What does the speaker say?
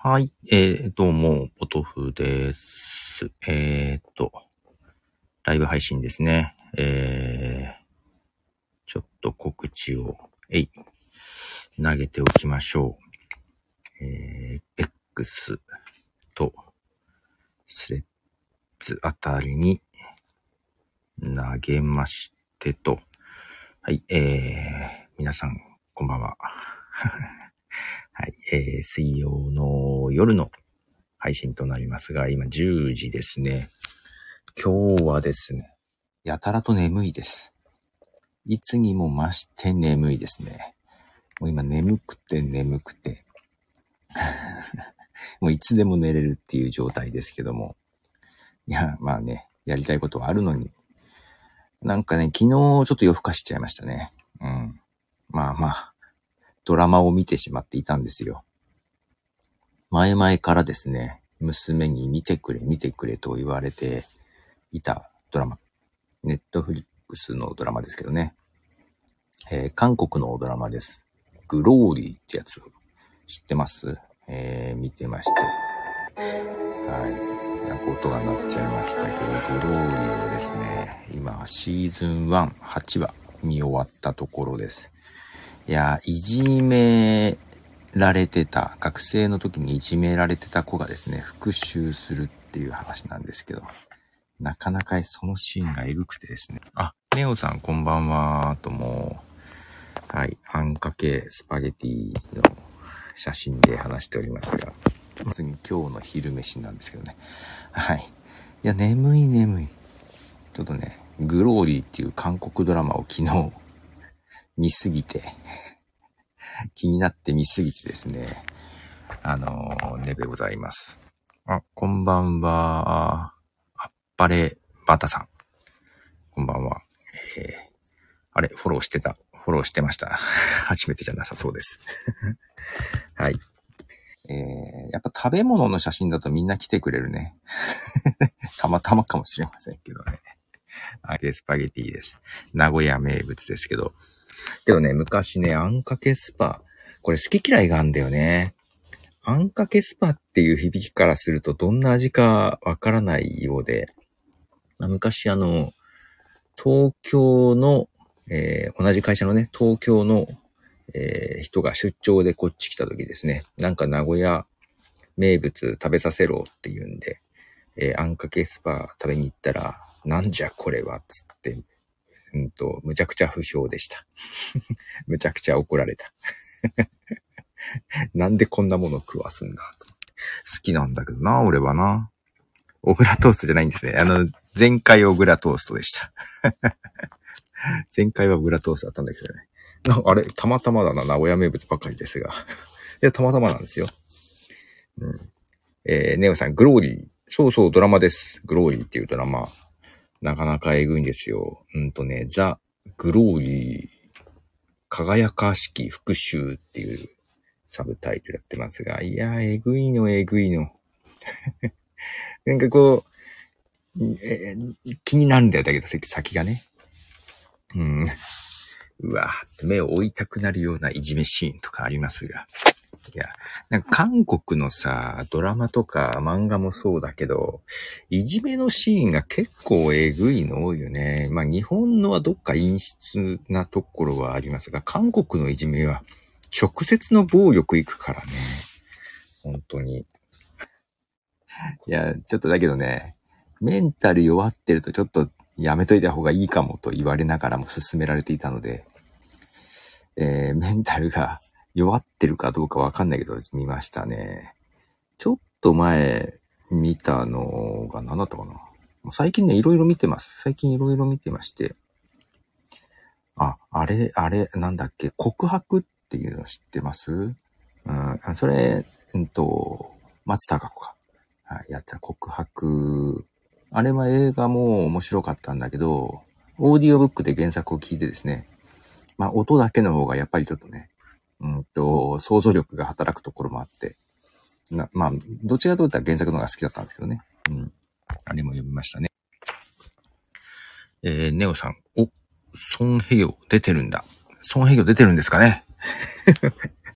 はい。えー、どうも、ポトフです。えーっと、ライブ配信ですね。えー、ちょっと告知を、えい、投げておきましょう。えー、X と、スレッズあたりに投げましてと、はい、えー、皆さん、こんばんは。はい、えー、水曜の夜の配信となりますが、今10時ですね。今日はですね、やたらと眠いです。いつにも増して眠いですね。もう今眠くて眠くて。もういつでも寝れるっていう状態ですけども。いや、まあね、やりたいことはあるのに。なんかね、昨日ちょっと夜更かしちゃいましたね。うん。まあまあ、ドラマを見てしまっていたんですよ。前々からですね、娘に見てくれ見てくれと言われていたドラマ。ネットフリックスのドラマですけどね。えー韓国のドラマです。グローリーってやつ知ってます？えー見てまして。はい。なんか音が鳴っちゃいましたけど、グローリーはですね、今シーズン1、8話見終わったところです。いや、いじめられてた、学生の時にいじめられてた子がですね、復讐するっていう話なんですけど、なかなかそのシーンがエグくてですね。あ、ネオさんこんばんは、とも。はい、あんかけスパゲティの写真で話しておりますが、まずに今日の昼飯なんですけどね。はい。いや、眠い眠い。ちょっとね、グローリーっていう韓国ドラマを昨日見すぎて、気になって見すぎてですね、あのー、ねでございます。あ、こんばんは。あっぱれバタさん。こんばんは。えー、あれ、フォローしてた。フォローしてました。初めてじゃなさそうです。はい。えー、やっぱ食べ物の写真だとみんな来てくれるね。たまたまかもしれませんけどね。揚げスパゲティです。名古屋名物ですけど。けどね、昔ね、あんかけスパ、これ好き嫌いがあんだよね。あんかけスパっていう響きからするとどんな味かわからないようで、ま、昔あの、東京の、えー同じ会社のね、東京の、えー人が出張でこっち来た時ですね、なんか名古屋名物食べさせろって言うんで、えーあんかけスパ食べに行ったら、なんじゃこれはっ、つって、うんと、むちゃくちゃ不評でした。むちゃくちゃ怒られた。なんでこんなもの食わすんだ。好きなんだけどな、俺はな。小倉トーストじゃないんですね。あの、前回小倉トーストでした。前回は小倉トーストだったんだけどね。なあれ、たまたまだな、名古屋名物ばかりですが。いや、たまたまなんですよ。うん。えー、ネオさん、グローリー。そうそう、ドラマです。グローリーっていうドラマ。なかなかえぐいんですよ。うんとね、ザ・グローリー、輝かしき復讐っていうサブタイトルやってますが、いやー、えぐいの、えぐいの。なんかこう、え気になるんだよ、だけど、先先がね。うん。うわ目を追いたくなるようないじめシーンとかありますが。いや、なんか韓国のさ、ドラマとか漫画もそうだけど、いじめのシーンが結構えぐいの多いよね。まあ日本のはどっか陰湿なところはありますが、韓国のいじめは直接の暴力いくからね。本当に。いや、ちょっとだけどね、メンタル弱ってるとちょっとやめといた方がいいかもと言われながらも勧められていたので、えー、メンタルが弱ってるかどうかわかんないけど見ましたね。ちょっと前見たのが何だったかな。最近ね、いろいろ見てます。最近いろいろ見てまして。あ、あれ、あれ、なんだっけ、告白っていうの知ってます？うん、それ、うんと、松たか子か。はい、やった告白。あれは映画も面白かったんだけど、オーディオブックで原作を聞いてですね、まあ音だけの方がやっぱりちょっとね、うんと、想像力が働くところもあって、なまあ、どちらかというと原作の方が好きだったんですけどね。うん。あれも読みましたね。えー、ネオさん、お、ソンヘヨ出てるんだ。ソンヘヨ出てるんですかね